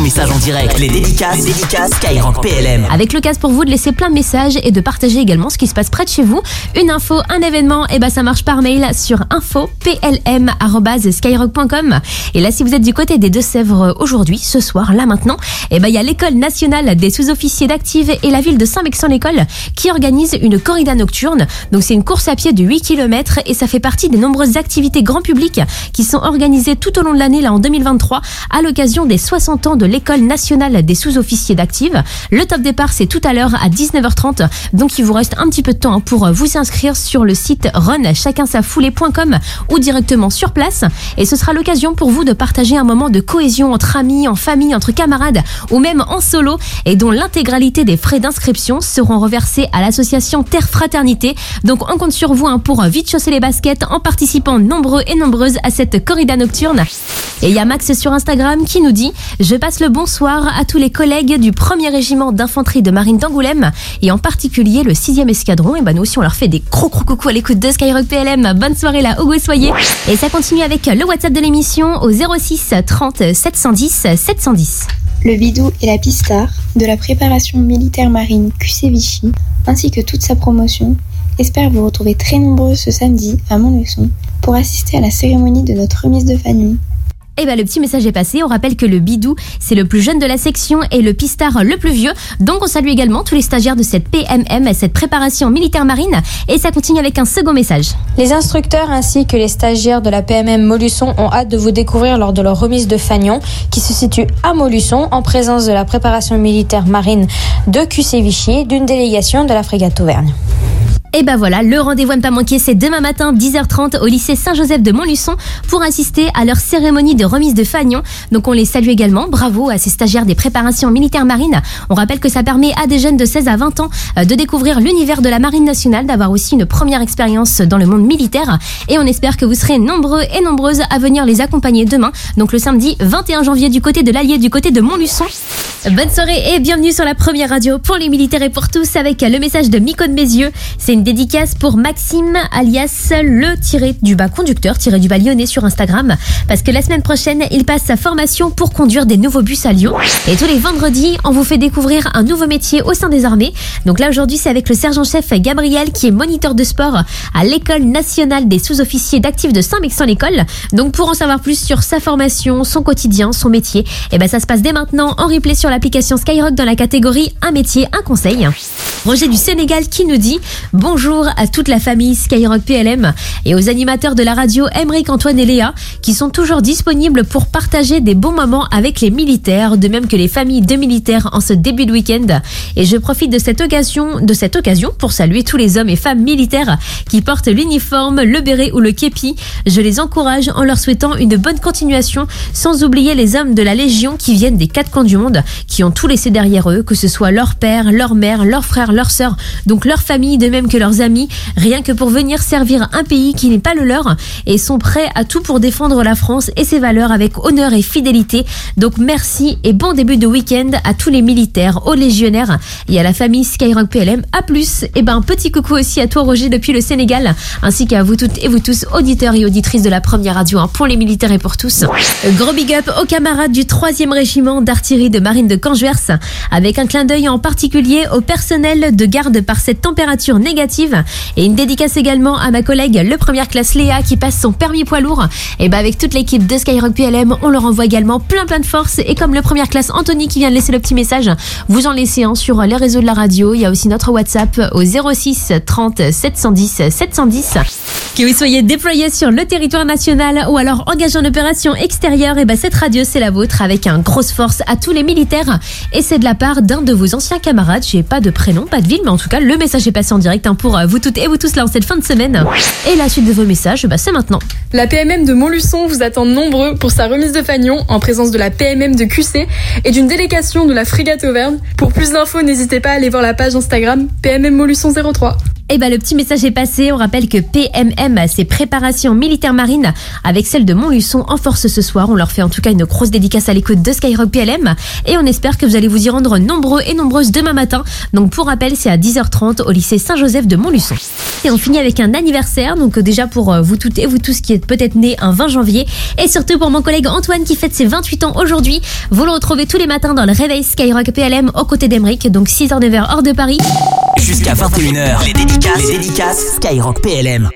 ton message en direct. Les dédicaces, les dédicaces Skyrock PLM. Avec l'occasion pour vous de laisser plein de messages et de partager également ce qui se passe près de chez vous. Une info, un événement, et bah ça marche par mail sur info.plm.skyrock.com. Et là, si vous êtes du côté des Deux-Sèvres aujourd'hui, ce soir, là maintenant, et bah il y a l'école nationale des sous-officiers d'active et la ville de Saint-Mexan-l'École qui organise une corrida nocturne. Donc c'est une course à pied de 8 km et ça fait partie des nombreuses activités grand public qui sont organisées tout au long de l'année là en 2023 à l'occasion des 60 ans de l'école nationale des sous-officiers d'active. Le top départ c'est tout à l'heure à 19h30. Donc il vous reste un petit peu de temps hein, pour vous inscrire sur le site runchacunsafoulée.com ou directement sur place et ce sera l'occasion pour vous de partager un moment de cohésion entre amis, en famille, entre camarades ou même en solo et dont l'intégralité des frais d'inscription seront reversés à l'association Terre Fraternité. Donc on compte sur vous hein, pour vite chausser les baskets en participant nombreux et nombreuses à cette corrida nocturne. Et il y a Max sur Instagram qui nous dit Je passe le bonsoir à tous les collègues du 1er régiment d'infanterie de marine d'Angoulême et en particulier le 6e escadron. Et ben nous aussi on leur fait des gros gros coucou à l'écoute de Skyrock PLM. Bonne soirée là, vous soyez. Et ça continue avec le WhatsApp de l'émission au 06 30 710 710. Le bidou et la pistard de la préparation militaire marine QC Vichy ainsi que toute sa promotion espère vous retrouver très nombreux ce samedi à Montluçon pour assister à la cérémonie de notre remise de famille. Et ben le petit message est passé. On rappelle que le bidou, c'est le plus jeune de la section et le pistard le plus vieux. Donc on salue également tous les stagiaires de cette PMM, cette préparation militaire marine. Et ça continue avec un second message. Les instructeurs ainsi que les stagiaires de la PMM Molusson ont hâte de vous découvrir lors de leur remise de Fagnon, qui se situe à Molusson, en présence de la préparation militaire marine de QC Vichy, d'une délégation de la frégate Auvergne. Et ben voilà, le rendez-vous à ne pas manquer, c'est demain matin 10h30 au lycée Saint-Joseph de Montluçon pour assister à leur cérémonie de remise de fagnon. Donc on les salue également. Bravo à ces stagiaires des préparations militaires marines. On rappelle que ça permet à des jeunes de 16 à 20 ans euh, de découvrir l'univers de la marine nationale, d'avoir aussi une première expérience dans le monde militaire. Et on espère que vous serez nombreux et nombreuses à venir les accompagner demain. Donc le samedi 21 janvier du côté de l'Allier, du côté de Montluçon. Bonne soirée et bienvenue sur la première radio pour les militaires et pour tous avec le message de Miko de mes yeux. C'est dédicace pour Maxime alias le tiré du bas conducteur, tiré du bas lyonnais sur Instagram. Parce que la semaine prochaine, il passe sa formation pour conduire des nouveaux bus à Lyon. Et tous les vendredis, on vous fait découvrir un nouveau métier au sein des armées. Donc là aujourd'hui, c'est avec le sergent-chef Gabriel qui est moniteur de sport à l'école nationale des sous-officiers d'actifs de Saint-Mexan-l'École. Donc pour en savoir plus sur sa formation, son quotidien, son métier, et ben ça se passe dès maintenant en replay sur l'application Skyrock dans la catégorie Un métier, un conseil. Roger du Sénégal qui nous dit bonjour à toute la famille Skyrock PLM et aux animateurs de la radio Emeric, Antoine et Léa qui sont toujours disponibles pour partager des bons moments avec les militaires, de même que les familles de militaires en ce début de week-end. Et je profite de cette occasion, de cette occasion pour saluer tous les hommes et femmes militaires qui portent l'uniforme, le béret ou le képi. Je les encourage en leur souhaitant une bonne continuation, sans oublier les hommes de la Légion qui viennent des quatre coins du monde, qui ont tout laissé derrière eux, que ce soit leur père, leur mère, leurs frères, leurs sœurs, donc leur famille, de même que leurs amis, rien que pour venir servir un pays qui n'est pas le leur et sont prêts à tout pour défendre la France et ses valeurs avec honneur et fidélité. Donc merci et bon début de week-end à tous les militaires, aux légionnaires et à la famille Skyrock PLM. À plus. Et ben un petit coucou aussi à toi Roger depuis le Sénégal, ainsi qu'à vous toutes et vous tous auditeurs et auditrices de la première radio hein, pour les militaires et pour tous. Gros big up aux camarades du 3e régiment d'artillerie de marine de Canjuers, avec un clin d'œil en particulier au personnel de garde par cette température négative et une dédicace également à ma collègue le première classe Léa qui passe son permis poids lourd. Et ben avec toute l'équipe de Skyrock PLM, on leur envoie également plein plein de force et comme le première classe Anthony qui vient de laisser le petit message, vous en laissez un sur les réseaux de la radio. Il y a aussi notre WhatsApp au 06 30 710 710. Que vous soyez déployés sur le territoire national ou alors engagés en opération extérieure, et ben cette radio c'est la vôtre avec un grosse force à tous les militaires et c'est de la part d'un de vos anciens camarades. J'ai pas de prénom, pas de ville, mais en tout cas le message est passé en direct hein, pour vous toutes et vous tous là en cette fin de semaine. Et la suite de vos messages, bah, c'est maintenant. La PMM de Montluçon vous attend nombreux pour sa remise de fagnon en présence de la PMM de QC et d'une délégation de la frégate Auvergne. Pour plus d'infos, n'hésitez pas à aller voir la page Instagram PMM Montluçon 03. Eh ben, le petit message est passé. On rappelle que PMM, ses préparations militaires marines, avec celle de Montluçon, en force ce soir. On leur fait en tout cas une grosse dédicace à l'écoute de Skyrock PLM. Et on espère que vous allez vous y rendre nombreux et nombreuses demain matin. Donc, pour rappel, c'est à 10h30 au lycée Saint-Joseph de Montluçon. Et on finit avec un anniversaire. Donc, euh, déjà pour euh, vous toutes et vous tous qui êtes peut-être nés un 20 janvier. Et surtout pour mon collègue Antoine qui fête ses 28 ans aujourd'hui. Vous le retrouvez tous les matins dans le réveil Skyrock PLM aux côtés d'Emeric. Donc, 6h, 9h hors de Paris. Jusqu'à 21h, les dédicaces, les dédicaces. Skyrock PLM.